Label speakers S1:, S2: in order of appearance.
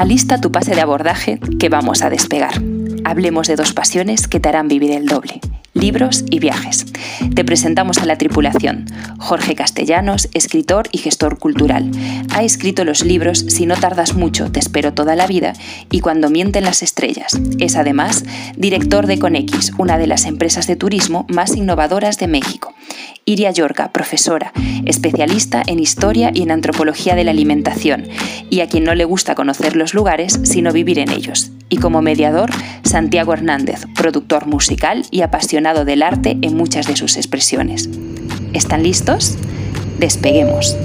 S1: Alista tu pase de abordaje que vamos a despegar. Hablemos de dos pasiones que te harán vivir el doble, libros y viajes. Te presentamos a la tripulación. Jorge Castellanos, escritor y gestor cultural. Ha escrito los libros Si no tardas mucho, te espero toda la vida y Cuando mienten las estrellas. Es además director de Conex, una de las empresas de turismo más innovadoras de México. Iria Yorca, profesora, especialista en historia y en antropología de la alimentación, y a quien no le gusta conocer los lugares, sino vivir en ellos. Y como mediador, Santiago Hernández, productor musical y apasionado del arte en muchas de sus expresiones. ¿Están listos? Despeguemos.